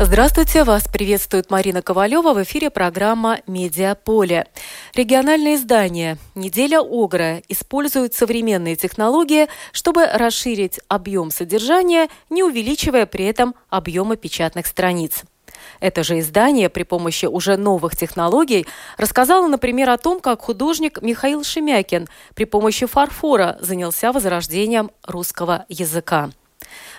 Здравствуйте, вас приветствует Марина Ковалева в эфире программа «Медиаполе». Региональные издания «Неделя Огра» используют современные технологии, чтобы расширить объем содержания, не увеличивая при этом объемы печатных страниц. Это же издание при помощи уже новых технологий рассказало, например, о том, как художник Михаил Шемякин при помощи фарфора занялся возрождением русского языка.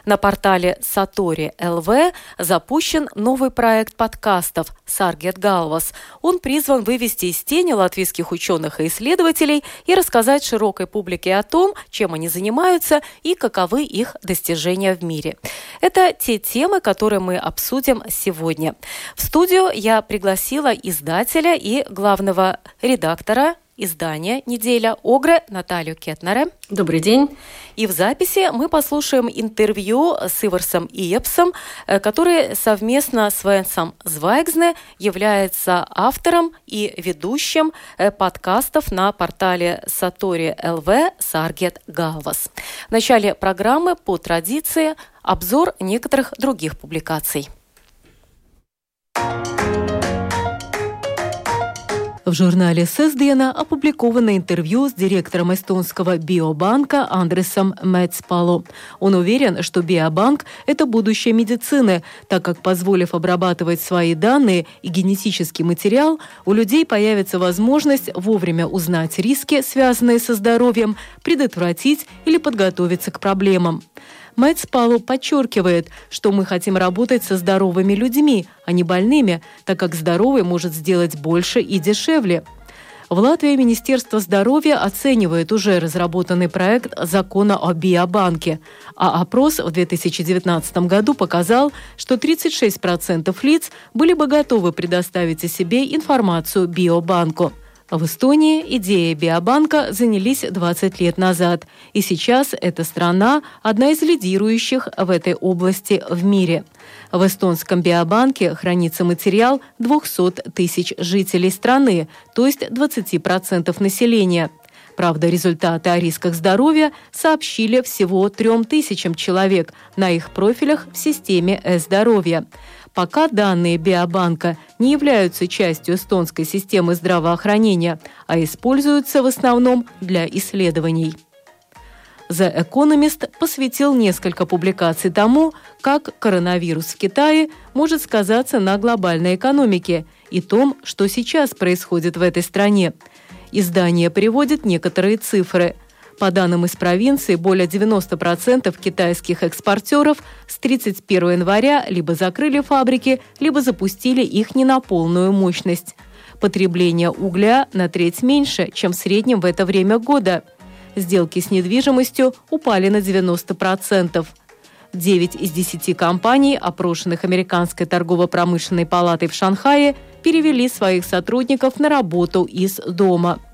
На портале Сатори ЛВ запущен новый проект подкастов «Саргет Галвас». Он призван вывести из тени латвийских ученых и исследователей и рассказать широкой публике о том, чем они занимаются и каковы их достижения в мире. Это те темы, которые мы обсудим сегодня. В студию я пригласила издателя и главного редактора издания «Неделя Огры» Наталью Кетнере. Добрый день. И в записи мы послушаем интервью с Иварсом Иепсом, э, который совместно с Венсом Звайгзне является автором и ведущим э, подкастов на портале Сатори ЛВ Саргет Галвас. В начале программы по традиции обзор некоторых других публикаций. В журнале «Сесдена» опубликовано интервью с директором эстонского биобанка Андресом Мецпало. Он уверен, что биобанк – это будущее медицины, так как, позволив обрабатывать свои данные и генетический материал, у людей появится возможность вовремя узнать риски, связанные со здоровьем, предотвратить или подготовиться к проблемам. Мэтт Спалу подчеркивает, что мы хотим работать со здоровыми людьми, а не больными, так как здоровый может сделать больше и дешевле. В Латвии Министерство здоровья оценивает уже разработанный проект закона о биобанке, а опрос в 2019 году показал, что 36% лиц были бы готовы предоставить о себе информацию биобанку – в Эстонии идеей биобанка занялись 20 лет назад, и сейчас эта страна одна из лидирующих в этой области в мире. В эстонском биобанке хранится материал 200 тысяч жителей страны, то есть 20% населения. Правда, результаты о рисках здоровья сообщили всего трем тысячам человек на их профилях в системе «Э-здоровья». Пока данные биобанка не являются частью эстонской системы здравоохранения, а используются в основном для исследований. The Economist посвятил несколько публикаций тому, как коронавирус в Китае может сказаться на глобальной экономике и том, что сейчас происходит в этой стране. Издание приводит некоторые цифры – по данным из провинции, более 90% китайских экспортеров с 31 января либо закрыли фабрики, либо запустили их не на полную мощность. Потребление угля на треть меньше, чем в среднем в это время года. Сделки с недвижимостью упали на 90%. 9 из 10 компаний, опрошенных Американской торгово-промышленной палатой в Шанхае, перевели своих сотрудников на работу из дома –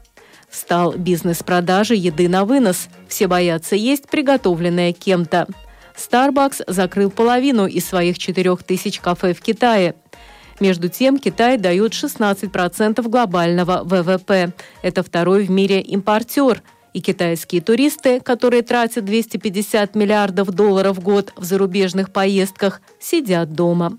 Стал бизнес продажи еды на вынос. Все боятся есть приготовленное кем-то. Starbucks закрыл половину из своих 4000 кафе в Китае. Между тем, Китай дает 16% глобального ВВП. Это второй в мире импортер. И китайские туристы, которые тратят 250 миллиардов долларов в год в зарубежных поездках, сидят дома.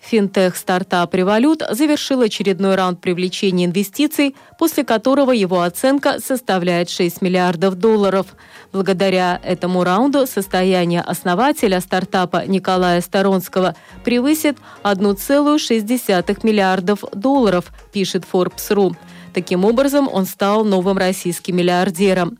Финтех-стартап «Револют» завершил очередной раунд привлечения инвестиций, после которого его оценка составляет 6 миллиардов долларов. Благодаря этому раунду состояние основателя стартапа Николая Сторонского превысит 1,6 миллиардов долларов, пишет Forbes.ru. Таким образом, он стал новым российским миллиардером.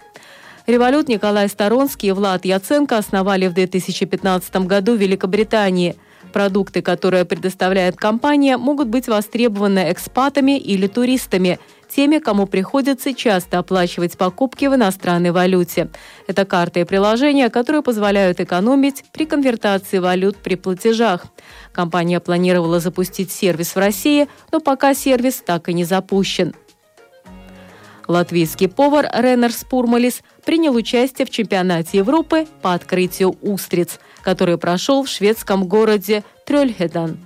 Револют Николай Сторонский и Влад Яценко основали в 2015 году в Великобритании – Продукты, которые предоставляет компания, могут быть востребованы экспатами или туристами, теми, кому приходится часто оплачивать покупки в иностранной валюте. Это карты и приложения, которые позволяют экономить при конвертации валют при платежах. Компания планировала запустить сервис в России, но пока сервис так и не запущен. Латвийский повар Ренер Спурмалис принял участие в чемпионате Европы по открытию устриц, который прошел в шведском городе Трёльхедан.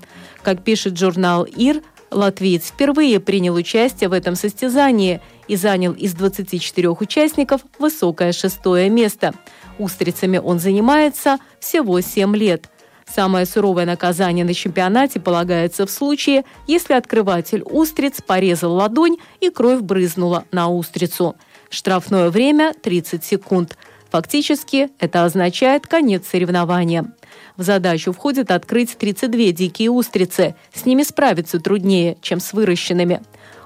Как пишет журнал «Ир», латвиец впервые принял участие в этом состязании и занял из 24 участников высокое шестое место. Устрицами он занимается всего 7 лет. Самое суровое наказание на чемпионате полагается в случае, если открыватель устриц порезал ладонь и кровь брызнула на устрицу. Штрафное время – 30 секунд. Фактически это означает конец соревнования. В задачу входит открыть 32 дикие устрицы. С ними справиться труднее, чем с выращенными.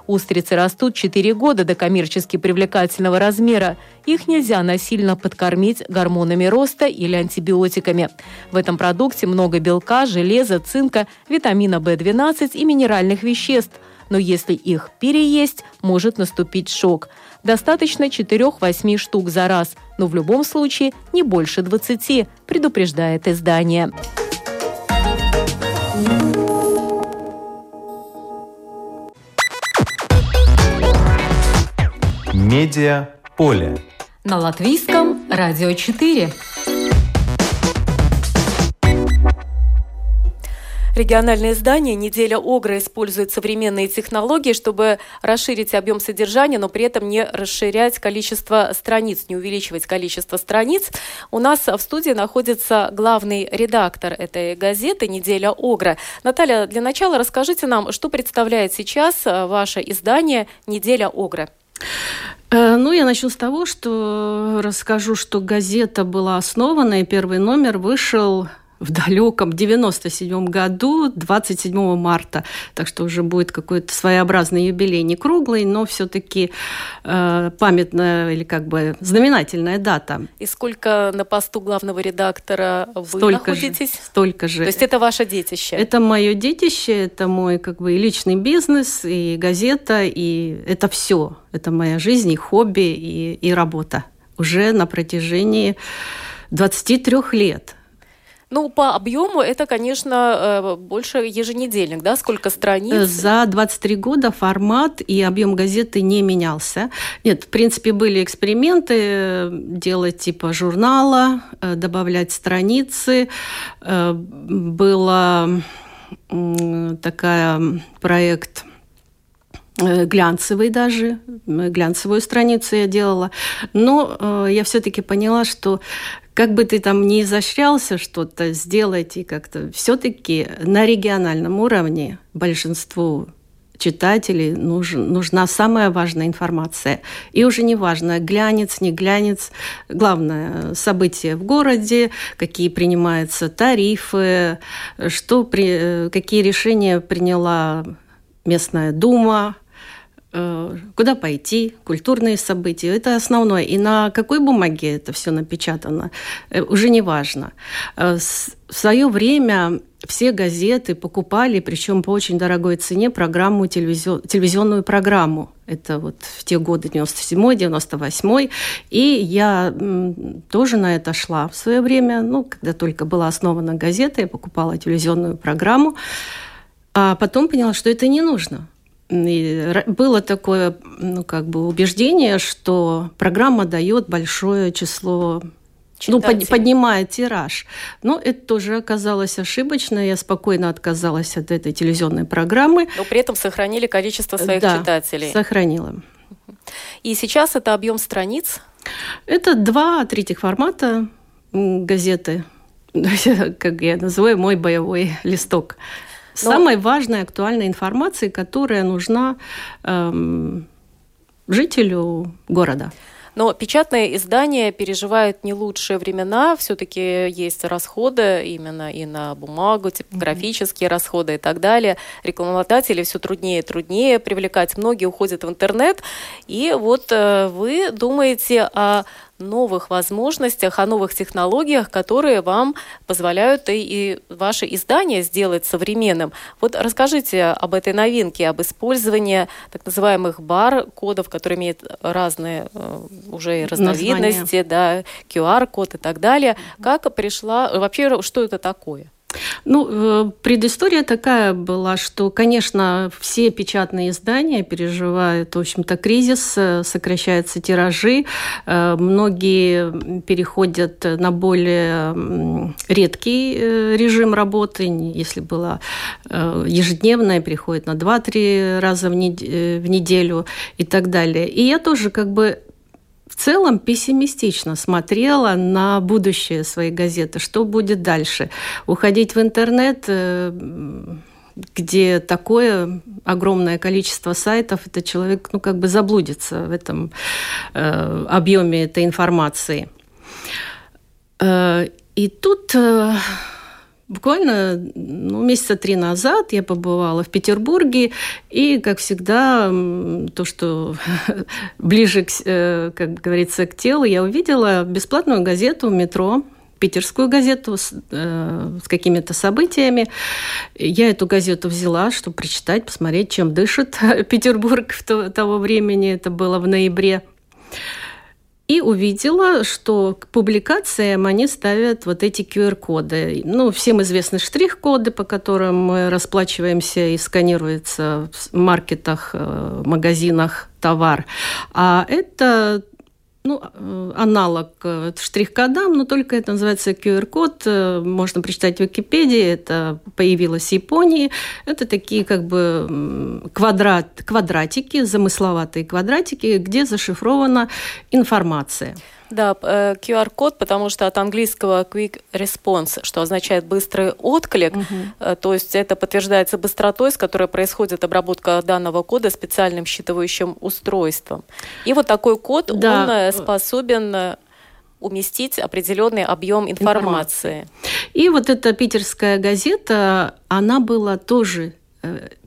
Устрицы растут 4 года до коммерчески привлекательного размера. Их нельзя насильно подкормить гормонами роста или антибиотиками. В этом продукте много белка, железа, цинка, витамина В12 и минеральных веществ. Но если их переесть, может наступить шок. Достаточно 4-8 штук за раз, но в любом случае не больше 20, предупреждает издание. Медиа поле. На латвийском радио 4. Региональное издание «Неделя Огра» использует современные технологии, чтобы расширить объем содержания, но при этом не расширять количество страниц, не увеличивать количество страниц. У нас в студии находится главный редактор этой газеты «Неделя Огра». Наталья, для начала расскажите нам, что представляет сейчас ваше издание «Неделя Огра». Э, ну, я начну с того, что расскажу, что газета была основана, и первый номер вышел в далеком 97 году, 27 марта. Так что уже будет какой-то своеобразный юбилей, не круглый, но все-таки э, памятная или как бы знаменательная дата. И сколько на посту главного редактора вы столько находитесь? Же, столько же. То есть это ваше детище? Это мое детище, это мой как бы и личный бизнес, и газета, и это все. Это моя жизнь, и хобби, и, и работа. Уже на протяжении 23 лет. Ну, по объему это, конечно, э, больше еженедельник, да? Сколько страниц? За 23 года формат и объем газеты не менялся. Нет, в принципе, были эксперименты э, делать типа журнала, э, добавлять страницы. Была такая проект глянцевый даже, глянцевую страницу я делала. Но я все-таки поняла, что как бы ты там не изощрялся что-то сделать, и как-то все-таки на региональном уровне большинству читателей нужен, нужна самая важная информация. И уже не важно, глянец, не глянец. Главное, события в городе, какие принимаются тарифы, что при, какие решения приняла местная дума, Э, куда пойти, культурные события. Это основное. И на какой бумаге это все напечатано, э, уже не важно. Э, в свое время все газеты покупали, причем по очень дорогой цене, программу, телевизионную программу. Это вот в те годы 97-й, 98-й. И я тоже на это шла в свое время. Ну, когда только была основана газета, я покупала телевизионную программу. А потом поняла, что это не нужно и было такое ну, как бы убеждение, что программа дает большое число ну, под, поднимает тираж. Но это тоже оказалось ошибочно. Я спокойно отказалась от этой телевизионной программы. Но при этом сохранили количество своих да, читателей. сохранила. И сейчас это объем страниц? Это два третьих формата газеты. Как я называю, мой боевой листок. Но... Самой важной актуальной информации, которая нужна эм, жителю города. Но печатные издания переживают не лучшие времена. Все-таки есть расходы именно и на бумагу, типографические mm-hmm. расходы и так далее. Рекламодатели все труднее и труднее привлекать. Многие уходят в интернет. И вот э, вы думаете о новых возможностях, о новых технологиях, которые вам позволяют и, и ваше издание сделать современным. Вот расскажите об этой новинке, об использовании так называемых бар-кодов, которые имеют разные э, уже разновидности, Название. да, QR-код и так далее. Как пришла, вообще, что это такое? Ну, э, предыстория такая была, что, конечно, все печатные издания переживают, в общем-то, кризис, э, сокращаются тиражи, э, многие переходят на более редкий режим работы, если было ежедневное, переходит на 2-3 раза в неделю и так далее. И я тоже как бы целом пессимистично смотрела на будущее своей газеты. Что будет дальше? Уходить в интернет, э, где такое огромное количество сайтов, это человек, ну, как бы заблудится в этом э, объеме этой информации. Э, и тут Буквально ну, месяца три назад я побывала в Петербурге, и, как всегда, то, что ближе, к, э, как говорится, к телу, я увидела бесплатную газету «Метро», питерскую газету с, э, с какими-то событиями. Я эту газету взяла, чтобы прочитать, посмотреть, чем дышит Петербург в то, того времени. Это было в ноябре и увидела, что к публикациям они ставят вот эти QR-коды. Ну, всем известны штрих-коды, по которым мы расплачиваемся и сканируется в маркетах, э, магазинах товар. А это ну, э, аналог э, штрих-кодам, но только это называется QR-код. Э, можно прочитать в Википедии. Это появилось в Японии. Это такие как бы квадрат, квадратики, замысловатые квадратики, где зашифрована информация. Да, QR-код, э, потому что от английского quick response, что означает быстрый отклик, угу. то есть это подтверждается быстротой, с которой происходит обработка данного кода специальным считывающим устройством. И вот такой код, да. он э, способен уместить определенный объем информации. И вот эта питерская газета, она была тоже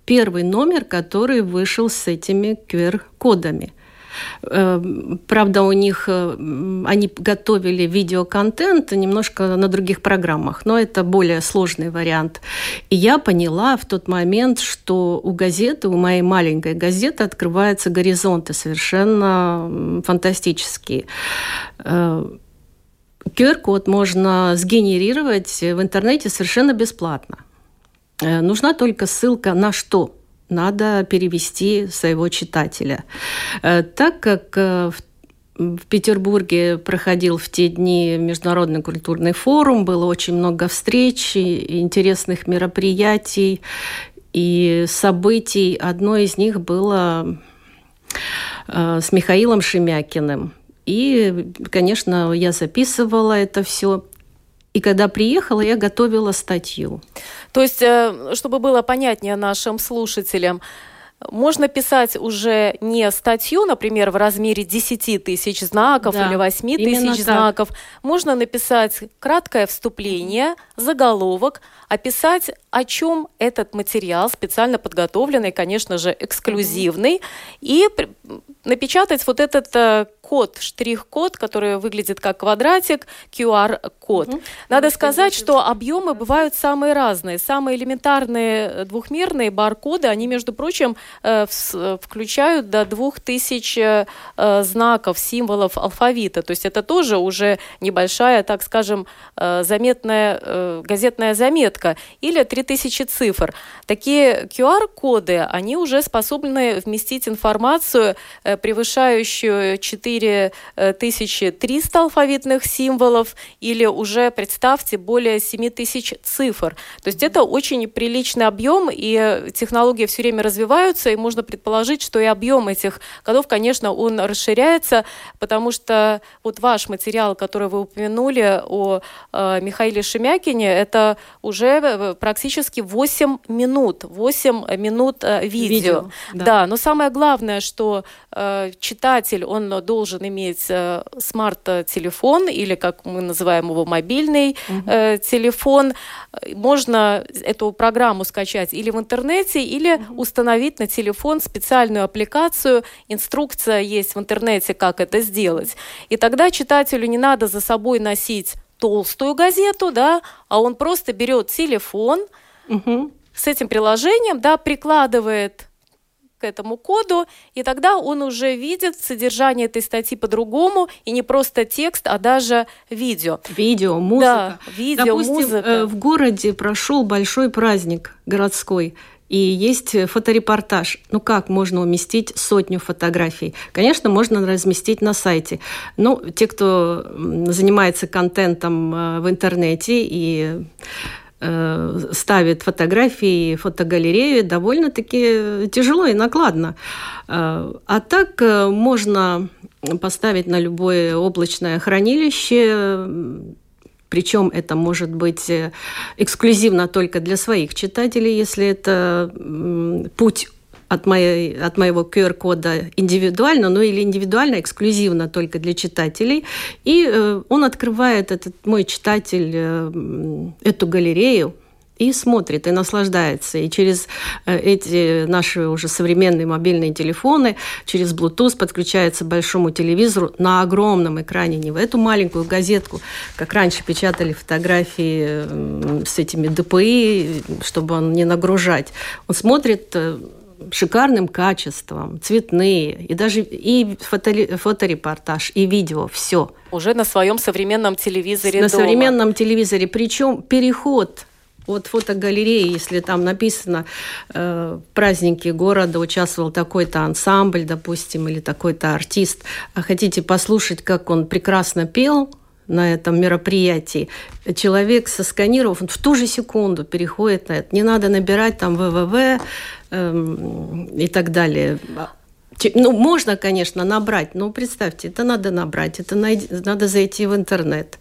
первый номер, который вышел с этими QR-кодами. Эм, правда, у них э, они готовили видеоконтент немножко на других программах, но это более сложный вариант. И я поняла в тот момент, что у газеты, у моей маленькой газеты открываются горизонты совершенно фантастические. QR-код э, можно сгенерировать в интернете совершенно бесплатно. Э, нужна только ссылка на что? Надо перевести своего читателя. Э, так как э, в Петербурге проходил в те дни Международный культурный форум, было очень много встреч, интересных мероприятий и событий. Одно из них было э, с Михаилом Шемякиным. И, конечно, я записывала это все. И когда приехала, я готовила статью. То есть, э, чтобы было понятнее нашим слушателям, можно писать уже не статью, например, в размере 10 тысяч знаков да, или 8 тысяч знаков. Можно написать краткое вступление, заголовок, описать, о чем этот материал, специально подготовленный, конечно же, эксклюзивный, mm-hmm. и напечатать вот этот э, код, штрих-код, который выглядит как квадратик, QR-код. Угу. Надо сказать, что объемы бывают самые разные. Самые элементарные э, двухмерные баркоды, они, между прочим, э, включают до 2000 знаков, символов алфавита. То есть это тоже уже небольшая, так скажем, заметная газетная заметка. Или 3000 цифр. Такие QR-коды, они уже способны вместить информацию, превышающую 4 4300 алфавитных символов или уже, представьте, более 7000 цифр. То есть это очень приличный объем, и технологии все время развиваются, и можно предположить, что и объем этих кодов, конечно, он расширяется, потому что вот ваш материал, который вы упомянули о э, Михаиле Шемякине, это уже э, практически 8 минут, 8 минут э, видео. видео да. да, но самое главное, что э, читатель, он должен должен иметь э, смарт-телефон или, как мы называем его, мобильный угу. э, телефон. Можно эту программу скачать или в интернете, или угу. установить на телефон специальную аппликацию. Инструкция есть в интернете, как это сделать. И тогда читателю не надо за собой носить толстую газету, да, а он просто берет телефон угу. с этим приложением, да, прикладывает к этому коду, и тогда он уже видит содержание этой статьи по-другому, и не просто текст, а даже видео. Видео, музыка. Да, видео, Допустим, музыка. э, в городе прошел большой праздник городской, и есть фоторепортаж. Ну как можно уместить сотню фотографий? Конечно, можно разместить на сайте. Но те, кто занимается контентом э, в интернете и ставит фотографии, фотогалереи, довольно-таки тяжело и накладно. Э, а так можно поставить на любое облачное хранилище причем это может быть э, эксклюзивно только для своих читателей, если это путь от, моей, от моего QR-кода индивидуально, ну или индивидуально, эксклюзивно только для читателей. И э, он открывает, этот мой читатель, э, эту галерею, и смотрит, и наслаждается. И через э, эти наши уже современные мобильные телефоны, через Bluetooth подключается к большому телевизору на огромном экране, не в эту маленькую газетку, как раньше печатали фотографии с этими ДПИ, чтобы он не нагружать. Он смотрит э, шикарным качеством, цветные, и даже и фото, фоторепортаж, и видео, все. Уже на своем современном телевизоре На дома. современном телевизоре. Причем переход от фотогалереи, если там написано э, в празднике города участвовал такой-то ансамбль, допустим, или такой-то артист, а хотите послушать, как он прекрасно пел, на этом мероприятии, человек сосканировав, он в ту же секунду переходит на это. Не надо набирать там ВВВ эм, и так далее. Ну, можно, конечно, набрать, но представьте, это надо набрать, это надо зайти в интернет.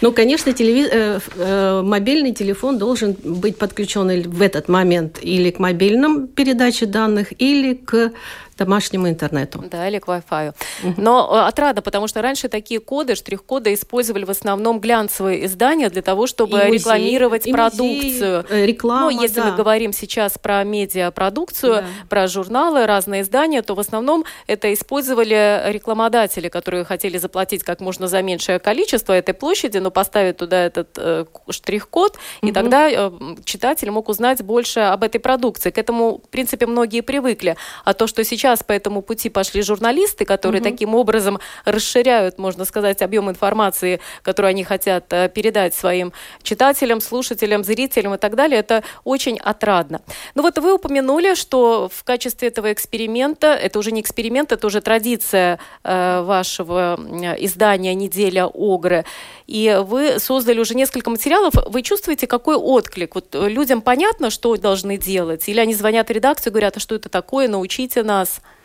Ну, конечно, телевиз... э, э, мобильный телефон должен быть подключен в этот момент или к мобильным передаче данных, или к домашнему интернету. Да, или к Wi-Fi. Угу. Но э, отрадно, потому что раньше такие коды, штрих-коды использовали в основном глянцевые издания для того, чтобы и рекламировать и продукцию. Музей, реклама, ну, если да. мы говорим сейчас про медиапродукцию, да. про журналы, разные издания, то в основном это использовали рекламодатели, которые хотели заплатить как можно за меньшее количество этой площади, но поставить туда этот э, штрих-код, угу. и тогда э, читатель мог узнать больше об этой продукции. К этому, в принципе, многие привыкли. А то, что сейчас сейчас по этому пути пошли журналисты, которые угу. таким образом расширяют, можно сказать, объем информации, которую они хотят э, передать своим читателям, слушателям, зрителям и так далее. Это очень отрадно. Ну вот вы упомянули, что в качестве этого эксперимента, это уже не эксперимент, это уже традиция э, вашего издания «Неделя Огры», и вы создали уже несколько материалов. Вы чувствуете, какой отклик? Вот людям понятно, что должны делать? Или они звонят в редакцию и говорят, а что это такое, научите нас?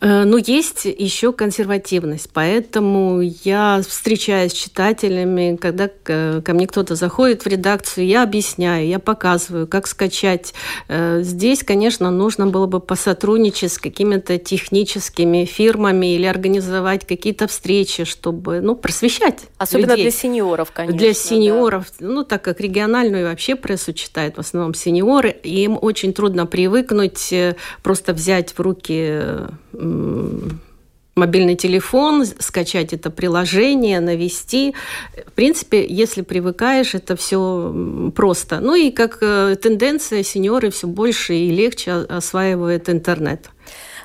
Э, ну, есть еще консервативность, поэтому я встречаюсь с читателями, когда ко мне кто-то заходит в редакцию, я объясняю, я показываю, как скачать. Э, здесь, конечно, нужно было бы посотрудничать с какими-то техническими фирмами или организовать какие-то встречи, чтобы, ну, просвещать Особенно людей. для сеньоров, конечно. Для сеньоров, да. ну, так как региональную вообще прессу читают в основном сеньоры, им очень трудно привыкнуть э, просто взять в руки мобильный телефон, скачать это приложение, навести. В принципе, если привыкаешь, это все просто. Ну и как э, тенденция, сеньоры все больше и легче осваивают интернет.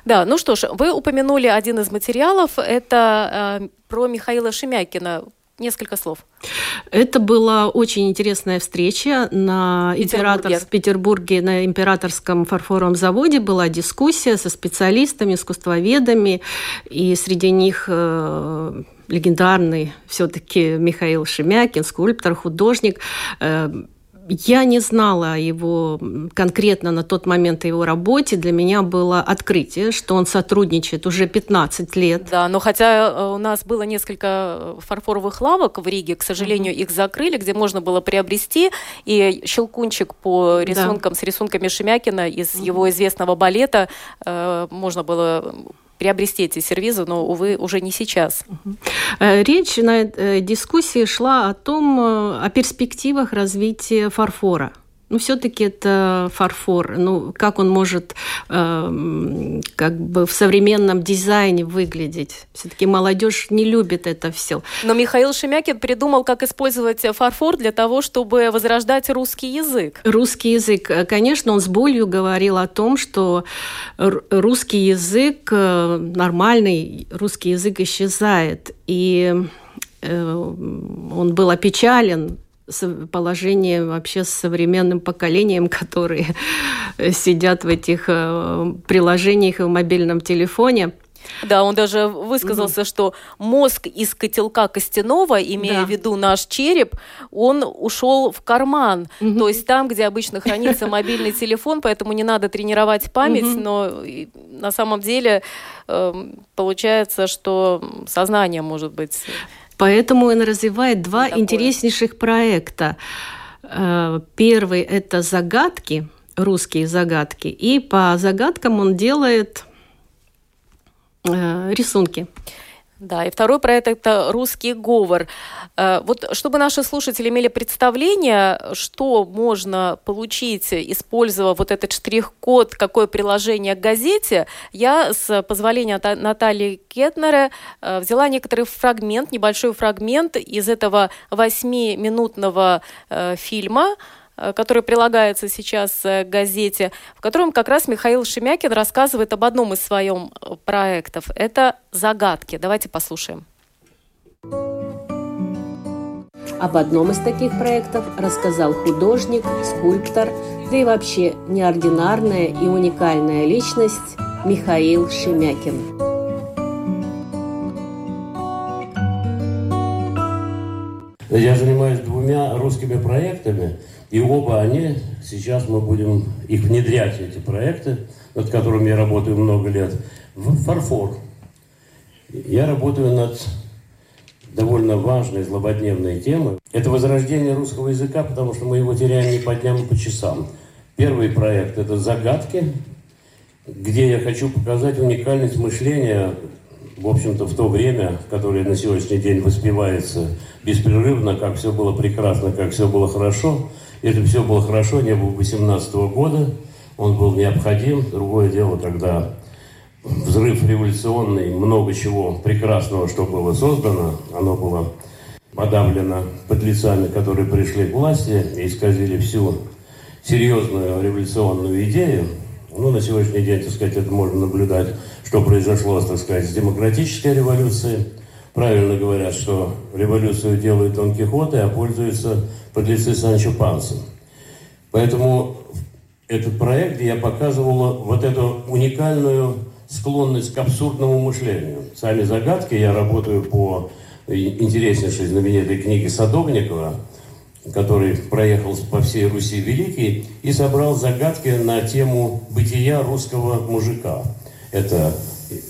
Да, ну что ж, вы упомянули один из материалов, это э, про Михаила Шемякина. Несколько слов. Это была очень интересная встреча на Петербурге. в Петербурге на императорском фарфоровом заводе. Была дискуссия со специалистами, искусствоведами, и среди них э, легендарный все-таки Михаил Шемякин, скульптор, художник. Э, я не знала о его конкретно на тот момент о его работе. Для меня было открытие, что он сотрудничает уже 15 лет. Да, но хотя э, у нас было несколько фарфоровых лавок в Риге, к сожалению, mm-hmm. их закрыли, где можно было приобрести. И щелкунчик по рисункам да. с рисунками Шемякина из mm-hmm. его известного балета э, можно было приобрести эти сервизы, но, увы, уже не сейчас. Э, речь на э, дискуссии шла о том, э, о перспективах развития фарфора ну, все-таки это фарфор. Ну, как он может э, как бы в современном дизайне выглядеть? Все-таки молодежь не любит это все. Но Михаил Шемякин придумал, как использовать фарфор для того, чтобы возрождать русский язык. Русский язык. Конечно, он с болью говорил о том, что русский язык, э, нормальный русский язык исчезает. И э, он был опечален положение вообще с современным поколением, которые сидят в этих э, приложениях и в мобильном телефоне. Да, он даже высказался, угу. что мозг из котелка костяного, имея да. в виду наш череп, он ушел в карман. Угу. То есть там, где обычно хранится мобильный телефон, поэтому не надо тренировать память, угу. но на самом деле эм, получается, что сознание может быть Поэтому он развивает два Такое. интереснейших проекта. Э, первый – это загадки, русские загадки. И по загадкам он делает э, рисунки. Да, и второй проект – это «Русский говор». Э, вот чтобы наши слушатели имели представление, что можно получить, используя вот этот штрих-код, какое приложение к газете, я с позволения Натальи Кетнера э, взяла некоторый фрагмент, небольшой фрагмент из этого восьмиминутного э, фильма, который прилагается сейчас э, к газете, в котором как раз Михаил Шемякин рассказывает об одном из своих э, проектов. Это «Загадки». Давайте послушаем. Об одном из таких проектов рассказал художник, скульптор, да и вообще неординарная и уникальная личность Михаил Шемякин. Я занимаюсь двумя русскими проектами – и оба они, сейчас мы будем их внедрять, эти проекты, над которыми я работаю много лет, в фарфор. Я работаю над довольно важной, злободневной темой. Это возрождение русского языка, потому что мы его теряем не по дням, а по часам. Первый проект – это «Загадки», где я хочу показать уникальность мышления в общем-то, в то время, которое на сегодняшний день воспевается беспрерывно, как все было прекрасно, как все было хорошо, это все было хорошо, не было 18 года, он был необходим. Другое дело, когда взрыв революционный, много чего прекрасного, что было создано, оно было подавлено подлецами, которые пришли к власти и исказили всю серьезную революционную идею. Ну, на сегодняшний день, так сказать, это можно наблюдать, что произошло, так сказать, с демократической революцией. Правильно говорят, что революцию делают Дон Кихоты, а пользуются подлецы Санчо Панса. Поэтому этот проект я показывала вот эту уникальную склонность к абсурдному мышлению. Сами загадки я работаю по интереснейшей знаменитой книге Садовникова, который проехал по всей Руси Великий и собрал загадки на тему бытия русского мужика. Это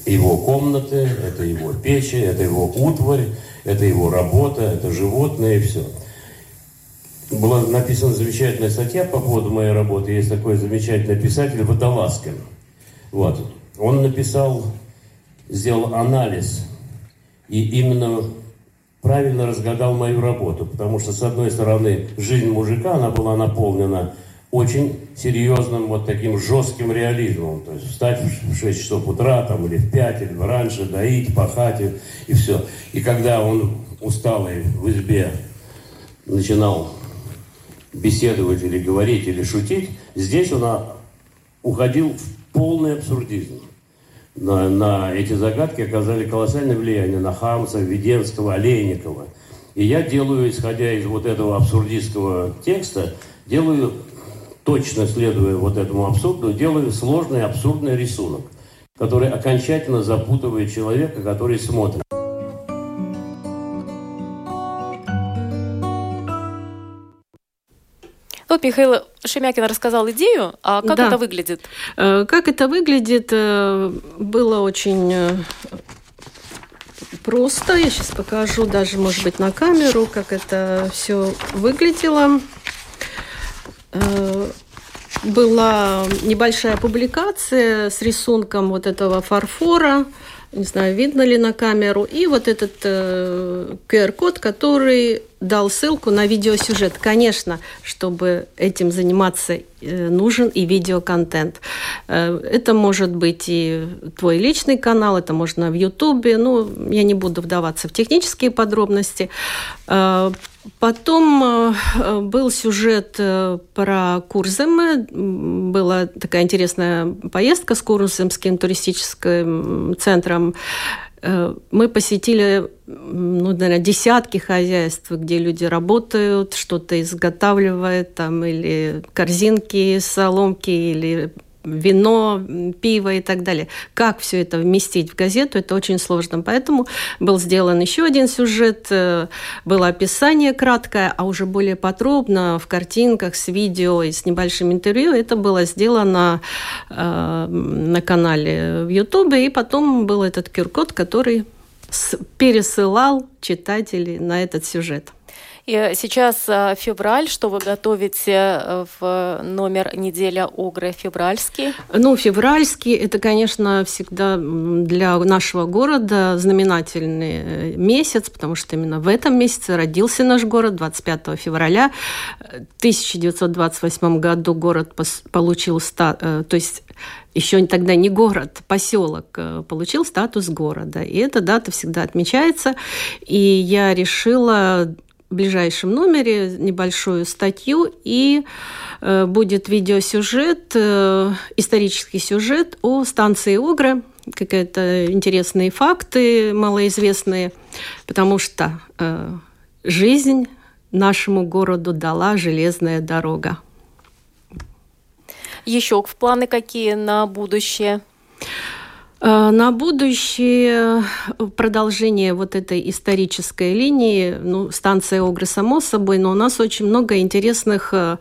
его комнаты, это его печи, это его утварь, это его работа, это животные и все была написана замечательная статья по поводу моей работы. Есть такой замечательный писатель Водолазкин. Вот. Он написал, сделал анализ и именно правильно разгадал мою работу, потому что, с одной стороны, жизнь мужика, она была наполнена очень серьезным вот таким жестким реализмом. То есть встать в 6 часов утра, там, или в 5, или раньше, доить, пахать, и, и все. И когда он усталый в избе начинал беседовать или говорить или шутить, здесь он уходил в полный абсурдизм. На, на эти загадки оказали колоссальное влияние на Хамса, Веденского, Олейникова. И я делаю, исходя из вот этого абсурдистского текста, делаю, точно следуя вот этому абсурду, делаю сложный абсурдный рисунок, который окончательно запутывает человека, который смотрит. Вот Михаил Шемякин рассказал идею, а как да. это выглядит? Э, как это выглядит, э, было очень э, просто. Я сейчас покажу даже, может быть, на камеру, как это все выглядело. Была небольшая публикация с рисунком вот этого фарфора. Не знаю, видно ли на камеру, и вот этот э, QR-код, который дал ссылку на видеосюжет. Конечно, чтобы этим заниматься, э, нужен и видеоконтент. Э, это может быть и твой личный канал, это можно в Ютубе. Ну, я не буду вдаваться в технические подробности. Э, потом был сюжет про Курзем. Была такая интересная поездка с Курземским туристическим центром. Мы посетили ну, наверное, десятки хозяйств, где люди работают, что-то изготавливают, там, или корзинки, соломки, или вино, пиво и так далее. Как все это вместить в газету, это очень сложно. Поэтому был сделан еще один сюжет, э, было описание краткое, а уже более подробно в картинках с видео и с небольшим интервью это было сделано э, на канале в Ютубе, и потом был этот QR-код, который пересылал читателей на этот сюжет. И сейчас э, февраль, что вы готовите э, в номер «Неделя Огры» февральский? Ну, февральский – это, конечно, всегда для нашего города знаменательный э, месяц, потому что именно в этом месяце родился наш город, 25 февраля. В 1928 году город получил, то есть еще тогда не город, поселок получил статус города. И эта дата всегда отмечается. И я решила ближайшем номере небольшую статью, и э, будет видеосюжет, э, исторический сюжет о станции Огры, какие-то интересные факты малоизвестные, потому что э, жизнь нашему городу дала железная дорога. Еще в планы какие на будущее? Э, на будущее э, продолжение вот этой исторической линии, ну, станция Огры, само собой, но у нас очень много интересных э,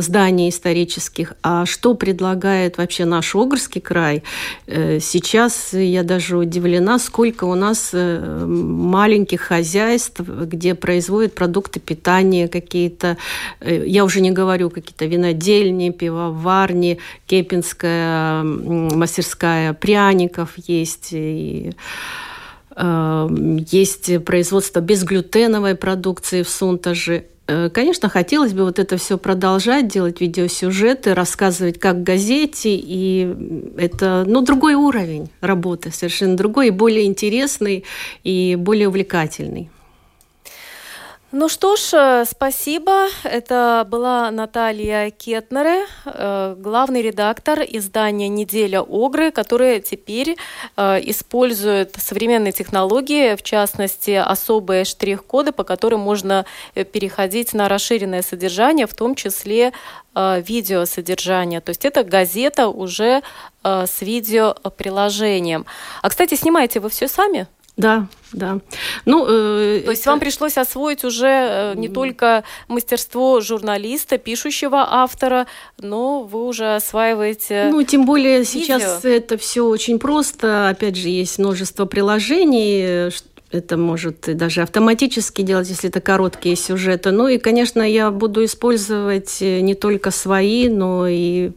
зданий исторических. А что предлагает вообще наш Огрский край? Сейчас я даже удивлена, сколько у нас маленьких хозяйств, где производят продукты питания какие-то. Я уже не говорю какие-то винодельни, пивоварни, кепинская мастерская пряник, пряников есть, и э, есть производство безглютеновой продукции в Сунтаже. Э, конечно, хотелось бы вот это все продолжать, делать видеосюжеты, рассказывать как в газете, и это, ну, другой уровень работы, совершенно другой, и более интересный, и более увлекательный. Ну что ж, э, спасибо. Это была Наталья Кетнере, э, главный редактор издания «Неделя Огры», которая теперь э, использует современные технологии, в частности, особые штрих-коды, по которым можно переходить на расширенное содержание, в том числе видеосодержание. То есть это газета уже с видеоприложением. А, кстати, снимаете вы все сами? Да, да. Ну, э, То есть это... вам пришлось освоить уже э, не только мастерство журналиста, пишущего автора, но вы уже осваиваете. Ну, тем более видео. сейчас это все очень просто. Опять же, есть множество приложений, это может даже автоматически делать, если это короткие сюжеты. Ну и, конечно, я буду использовать э, не только свои, но и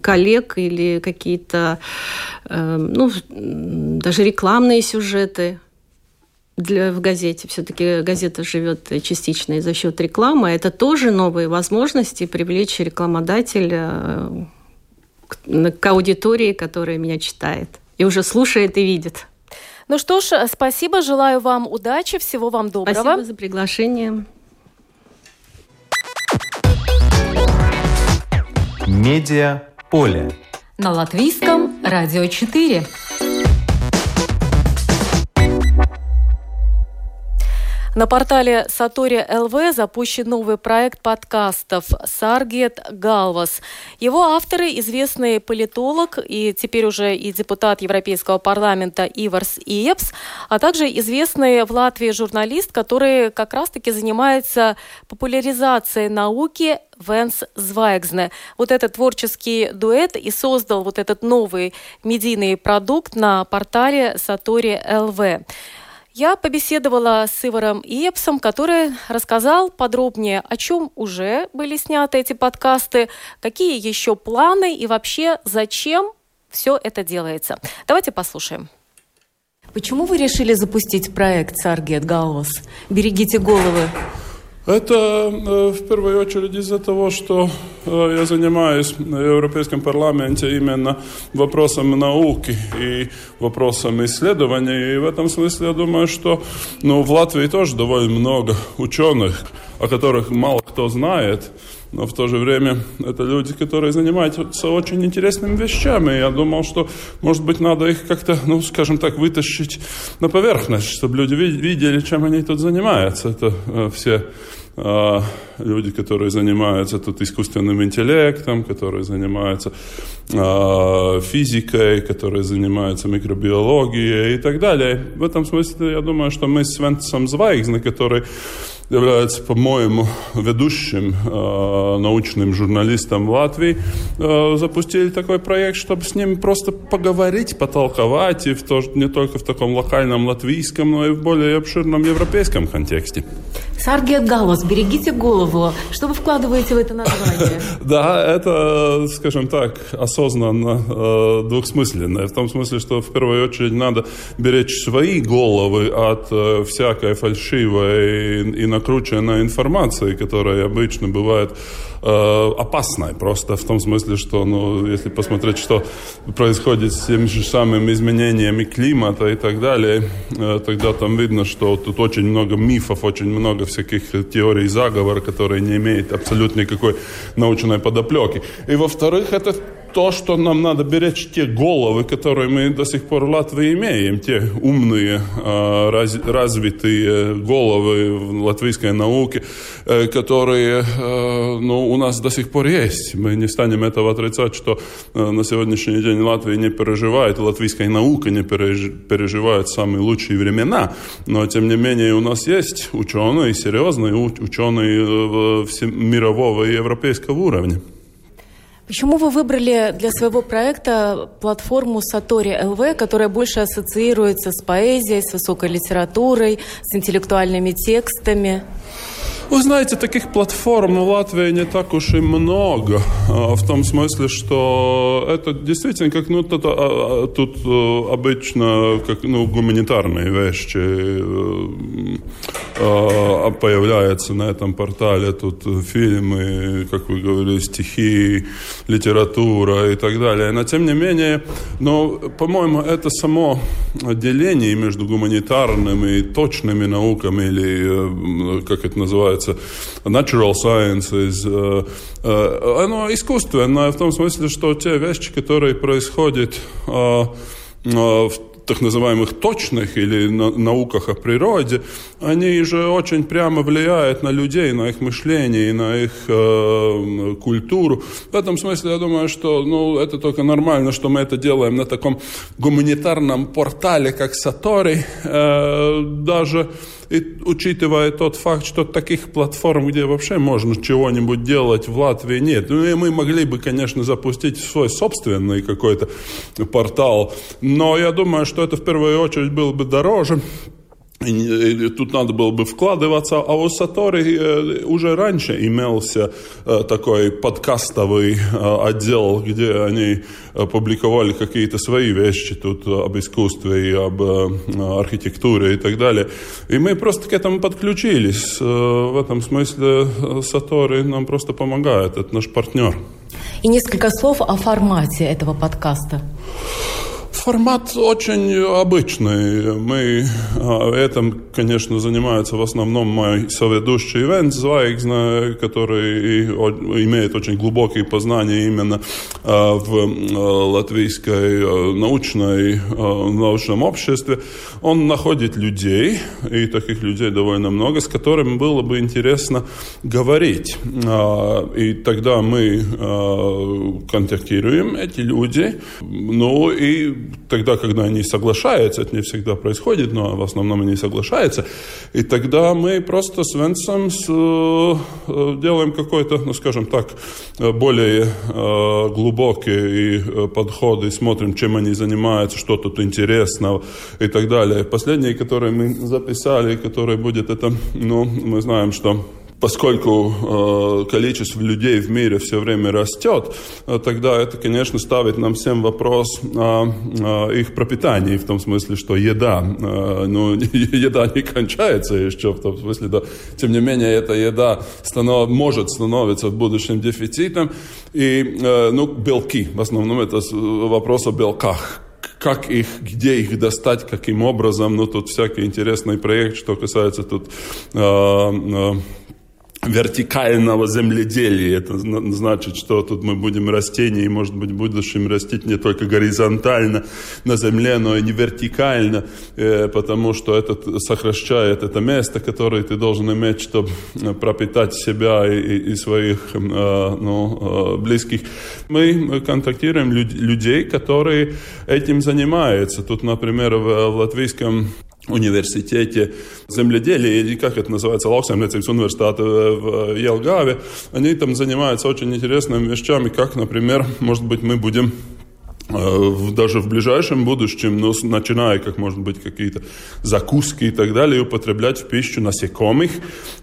коллег или какие-то, э, ну, даже рекламные сюжеты для, в газете. Все-таки газета живет частично и за счет рекламы. Это тоже новые возможности привлечь рекламодателя э, к аудитории, которая меня читает и уже слушает и видит. Ну что ж, спасибо, желаю вам удачи, всего вам доброго. Спасибо за приглашение. Медиа поле. На латвийском радио 4. На портале Сатори ЛВ запущен новый проект подкастов «Саргет Галвас». Его авторы – известный политолог и теперь уже и депутат Европейского парламента Иварс Иепс, а также известный в Латвии журналист, который как раз-таки занимается популяризацией науки Венс Звайгзне. Вот этот творческий дуэт и создал вот этот новый медийный продукт на портале Сатори ЛВ. Я побеседовала с Иваром Иепсом, который рассказал подробнее, о чем уже были сняты эти подкасты, какие еще планы и вообще зачем все это делается. Давайте послушаем. Почему вы решили запустить проект «Саргет Галвас»? Берегите головы. Это э, в первую очередь из-за того, что э, я занимаюсь в Европейском парламенте именно вопросами науки и вопросами исследований. И в этом смысле я думаю, что ну, в Латвии тоже довольно много ученых, о которых мало кто знает. Но в то же время это люди, которые занимаются очень интересными вещами. Я думал, что, может быть, надо их как-то, ну, скажем так, вытащить на поверхность, чтобы люди видели, чем они тут занимаются. Это э, все э, люди, которые занимаются тут искусственным интеллектом, которые занимаются э, физикой, которые занимаются микробиологией и так далее. В этом смысле я думаю, что мы с Венцем Звайгзне, который является, по-моему, ведущим э, научным журналистом Латвии, э, запустили такой проект, чтобы с ним просто поговорить, потолковать, и в то, не только в таком локальном латвийском, но и в более обширном европейском контексте. Саргет Галас, берегите голову. Что вы вкладываете в это название? Да, это, скажем так, осознанно э, двухсмысленное. В том смысле, что в первую очередь надо беречь свои головы от э, всякой фальшивой и накрученной информации, которая обычно бывает э, опасной. Просто в том смысле, что, ну, если посмотреть, что происходит с теми же самыми изменениями климата и так далее, э, тогда там видно, что тут очень много мифов, очень много всяких теорий заговора, которые не имеют абсолютно никакой научной подоплеки. И во-вторых, это то, что нам надо беречь те головы, которые мы до сих пор в Латвии имеем, те умные, а, развитые головы в латвийской науке, э, которые э, ну, у нас до сих пор есть. Мы не станем этого отрицать, что э, на сегодняшний день Латвия не переживает, латвийская наука не переживает самые лучшие времена, но тем не менее у нас есть ученые, серьезные ученые мирового и европейского уровня. Почему вы выбрали для своего проекта платформу Сатори ЛВ, которая больше ассоциируется с поэзией, с высокой литературой, с интеллектуальными текстами? Вы знаете, таких платформ в Латвии не так уж и много. А, в том смысле, что это действительно как ну, тут, а, а, э, обычно как ну, гуманитарные вещи э, появляются на этом портале. Тут фильмы, как вы говорили, стихи, литература и так далее. Но тем не менее, но, по-моему, это само деление между гуманитарными и точными науками, или э, как это называется, называется natural sciences, э, э, оно искусственное в том смысле, что те вещи, которые происходят э, в так называемых точных или науках о природе, они же очень прямо влияют на людей, на их мышление и на их э, культуру. В этом смысле я думаю, что ну, это только нормально, что мы это делаем на таком гуманитарном портале, как Сатори, э, даже и учитывая тот факт, что таких платформ, где вообще можно чего-нибудь делать в Латвии, нет. Ну и мы могли бы, конечно, запустить свой собственный какой-то портал, но я думаю, что это в первую очередь было бы дороже, Тут надо было бы вкладываться, а у Сатори э, уже раньше имелся э, такой подкастовый э, отдел, где они публиковали какие-то свои вещи тут об искусстве и об архитектуре и так далее. И мы просто к этому подключились. В этом смысле Сатори нам просто помогает, это наш партнер. И несколько слов о формате этого подкаста. Формат очень обычный. Мы а, этим, конечно, занимается в основном мой соведущий Венц Звайгзна, который имеет очень глубокие познания именно а, в а, латвийской научной, научном обществе. Он находит людей, и таких людей довольно много, с которыми было бы интересно говорить. И тогда мы контактируем эти люди, ну и тогда, когда они соглашаются, это не всегда происходит, но в основном они соглашаются, и тогда мы просто с Венсом э, делаем какой-то, ну, скажем так, более э, глубокий э, подход и смотрим, чем они занимаются, что тут интересного и так далее. Последний, который мы записали, который будет это, ну, мы знаем, что поскольку э, количество людей в мире все время растет, э, тогда это, конечно, ставит нам всем вопрос о, о их пропитании, в том смысле, что еда, э, ну, еда не кончается еще, в том смысле, да, тем не менее, эта еда станов, может становиться в будущем дефицитом, и, э, ну, белки, в основном это вопрос о белках, как их, где их достать, каким образом, ну, тут всякий интересный проект, что касается тут э, э, вертикального земледелия. Это значит, что тут мы будем растения, и, может быть, в будущем растить не только горизонтально на земле, но и не вертикально, э, потому что это сокращает это место, которое ты должен иметь, чтобы пропитать себя и, своих э, ну, э, близких. Мы контактируем людей, которые этим занимаются. Тут, например, в латвийском университете земледелия, или как это называется, Lauksaimniecības университета в Елгаве, они там занимаются очень интересными вещами, как, например, может быть, мы будем Э, даже в ближайшем будущем, ну, начиная, как может быть, какие-то закуски и так далее, употреблять в пищу насекомых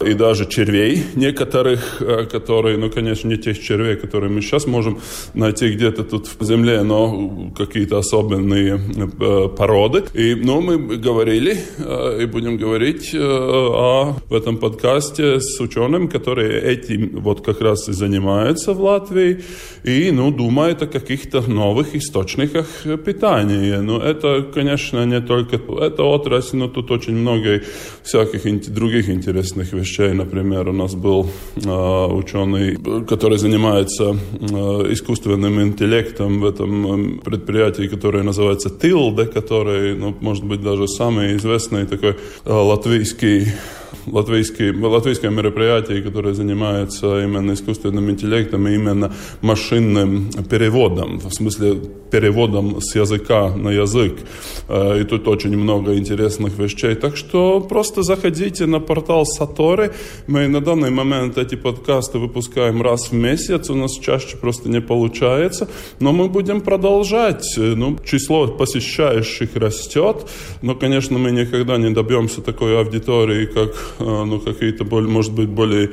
и даже червей некоторых, э, которые, ну, конечно, не тех червей, которые мы сейчас можем найти где-то тут в земле, но какие-то особенные э, породы. И, ну, мы говорили и будем говорить о, в этом подкасте с ученым, который этим вот как раз и занимается в Латвии, и, ну, думает о каких-то новых историях источниках питания. Но это, конечно, не только эта отрасль, но тут очень много всяких других интересных вещей. Например, у нас был э, ученый, который занимается э, искусственным интеллектом в этом предприятии, которое называется Tilde, который, ну, может быть, даже самый известный такой э, латвийский латвийское, латвийское мероприятие, которое занимается именно искусственным интеллектом и именно машинным переводом, в смысле переводом с языка на язык. Э, и тут очень много интересных вещей. Так что просто заходите на портал Саторы. Мы на данный момент эти подкасты выпускаем раз в месяц. У нас чаще просто не получается. Но мы будем продолжать. Ну, число посещающих растет. Но, конечно, мы никогда не добьемся такой аудитории, как Э, ну, какие-то, может быть, более,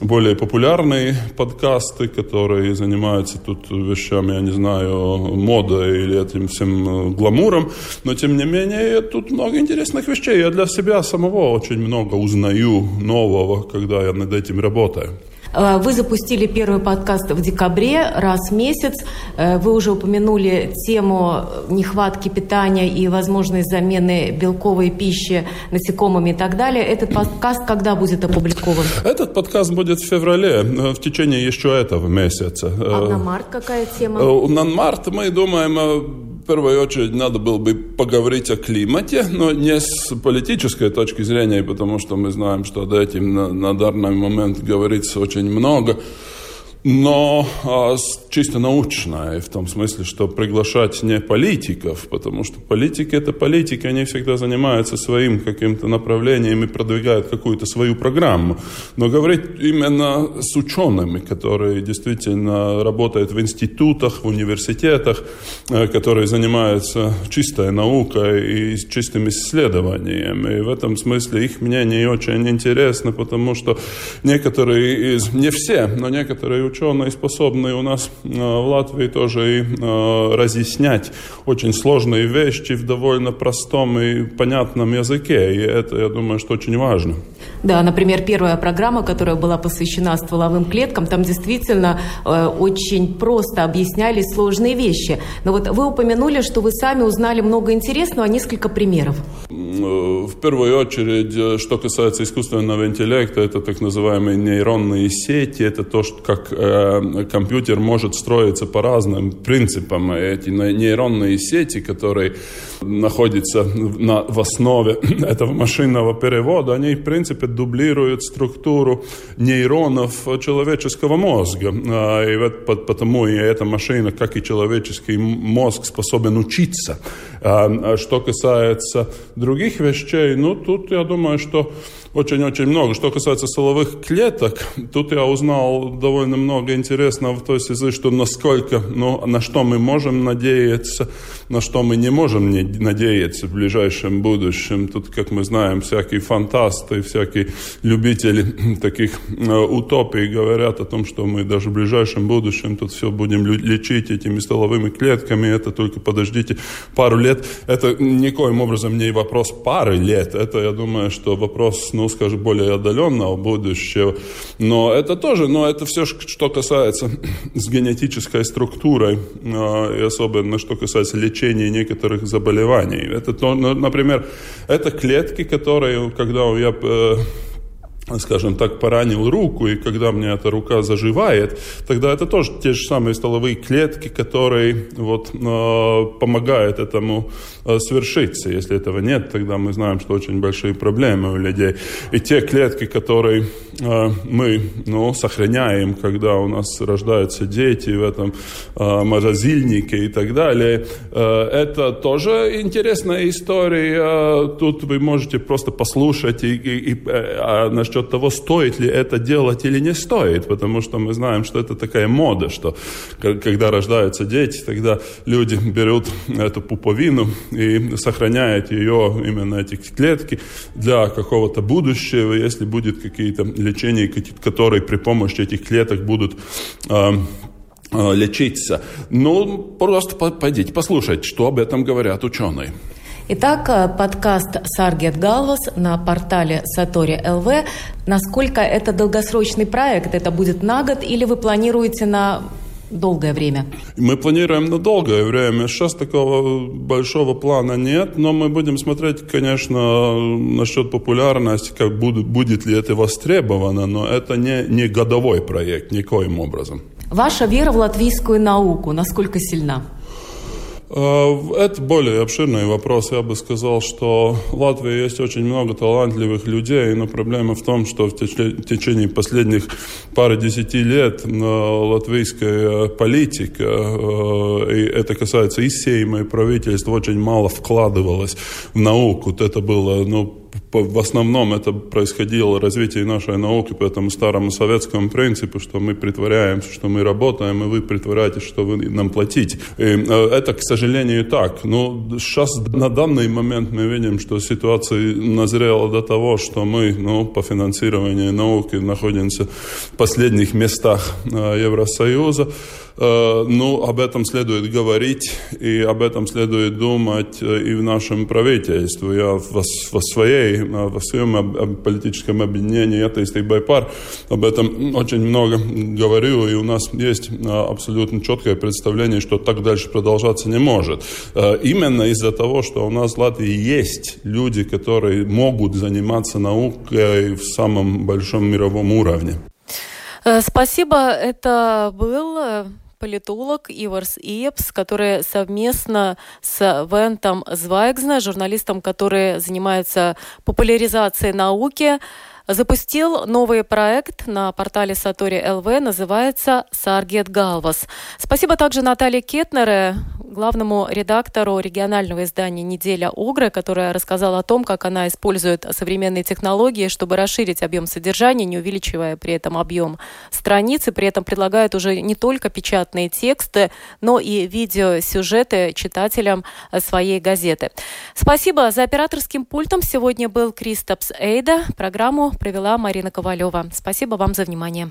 более популярные подкасты, которые занимаются тут вещами, я не знаю, модой или этим всем э, гламуром. Но, тем не менее, тут много интересных вещей. Я для себя самого очень много узнаю нового, когда я над этим работаю. Э, вы запустили первый подкаст в декабре, раз в месяц. Э, вы уже упомянули тему нехватки питания и возможность замены белковой пищи насекомыми и так далее. Этот подкаст когда будет опубликован? Этот подкаст будет в феврале, э, в течение еще этого месяца. А на март какая тема? На март мы думаем в первую очередь надо было бы поговорить о климате, но не с политической точки зрения, потому что мы знаем, что об этом на, на данный момент говорится очень много но а, чисто научная, в том смысле, что приглашать не политиков, потому что политики это политики, они всегда занимаются своим каким-то направлением и продвигают какую-то свою программу. Но говорить именно с учеными, которые действительно работают в институтах, в университетах, э, которые занимаются чистой наукой и чистым исследованием. И в этом смысле их мнение очень интересно, потому что некоторые из, не все, но некоторые ученые способны у нас э, в Латвии тоже и э, разъяснять очень сложные вещи в довольно простом и понятном языке. И это, я думаю, что очень важно. Да, например, первая программа, которая была посвящена стволовым клеткам, там действительно э, очень просто объяснялись сложные вещи. Но вот вы упомянули, что вы сами узнали много интересного, несколько примеров. В первую очередь, что касается искусственного интеллекта, это так называемые нейронные сети, это то, как э, компьютер может строиться по разным принципам. Эти нейронные сети, которые находятся на, в основе этого машинного перевода, они, в принципе, дублируют структуру нейронов человеческого мозга. А, и вот потому и эта машина, как и человеческий мозг, способен учиться. А что касается других вещей, ну, тут я думаю, что очень-очень много. Что касается силовых клеток, тут я узнал довольно много интересного той связи, что насколько, ну, на что мы можем надеяться, на что мы не можем не надеяться в ближайшем будущем. Тут, как мы знаем, всякие фантасты, всякие любители таких э, утопий говорят о том, что мы даже в ближайшем будущем тут все будем лечить этими столовыми клетками. Это только подождите пару лет. Это никоим образом не вопрос пары лет. Это, я думаю, что вопрос, ну, скажем, более отдаленного будущего. Но это тоже, но это все, что касается с генетической структурой, а, и особенно что касается лечения некоторых заболеваний. Это, ну, например, это клетки, которые, когда я э, скажем так, поранил руку, и когда мне эта рука заживает, тогда это тоже те же самые столовые клетки, которые вот, э, помогают этому э, свершиться. Если этого нет, тогда мы знаем, что очень большие проблемы у людей. И те клетки, которые мы ну, сохраняем, когда у нас рождаются дети в этом э, морозильнике и так далее, э, это тоже интересная история. Тут вы можете просто послушать и, и, и, а насчет того, стоит ли это делать или не стоит, потому что мы знаем, что это такая мода, что когда рождаются дети, тогда люди берут эту пуповину и сохраняют ее, именно эти клетки, для какого-то будущего, если будет какие-то лечения, которые при помощи этих клеток будут э, лечиться. Ну, просто пойдите послушайте, что об этом говорят ученые. Итак, э, подкаст «Саргет Галвас» на портале Сатори ЛВ. Насколько это долгосрочный проект? Это будет на год или вы планируете на долгое время? Мы планируем на долгое время. Сейчас такого большого плана нет, но мы будем смотреть, конечно, насчет популярности, как будет, будет ли это востребовано, но это не, не годовой проект никоим образом. Ваша вера в латвийскую науку насколько сильна? Э, это более обширный вопрос. Я бы сказал, что в Латвии есть очень много талантливых людей, но проблема в том, что в течение последних пары десяти лет э, латвийская политика, э, и это касается и Сейма, и правительства, очень мало вкладывалось в науку. Это было ну, в основном это происходило развитие нашей науки по этому старому советскому принципу, что мы притворяемся, что мы работаем, и вы притворяетесь, что вы нам платите. И э, это, к сожалению, так. Но сейчас на данный момент мы видим, что ситуация назрела до того, что мы ну, по финансированию науки находимся в последних местах э, Евросоюза. Э, ну, об этом следует говорить, и об этом следует думать э, и в нашем правительстве. Я во, во, своей, э, во своем политическом объединении «Атеисты Байпар» об этом очень много говорю, и у нас есть абсолютно четкое представление, что так дальше продолжаться не может. Именно из-за того, что у нас в Латвии есть люди, которые могут заниматься наукой в самом большом мировом уровне. Спасибо. Это был политолог Иварс Иепс, который совместно с Вентом Звайгзна, журналистом, который занимается популяризацией науки, запустил новый проект на портале Сатори ЛВ, называется «Саргет Галвас». Спасибо также Наталье Кетнере, главному редактору регионального издания «Неделя Огры», которая рассказала о том, как она использует современные технологии, чтобы расширить объем содержания, не увеличивая при этом объем страницы, при этом предлагает уже не только печатные тексты, но и видеосюжеты читателям своей газеты. Спасибо. За операторским пультом сегодня был Кристопс Эйда. Программу провела Марина Ковалева. Спасибо вам за внимание.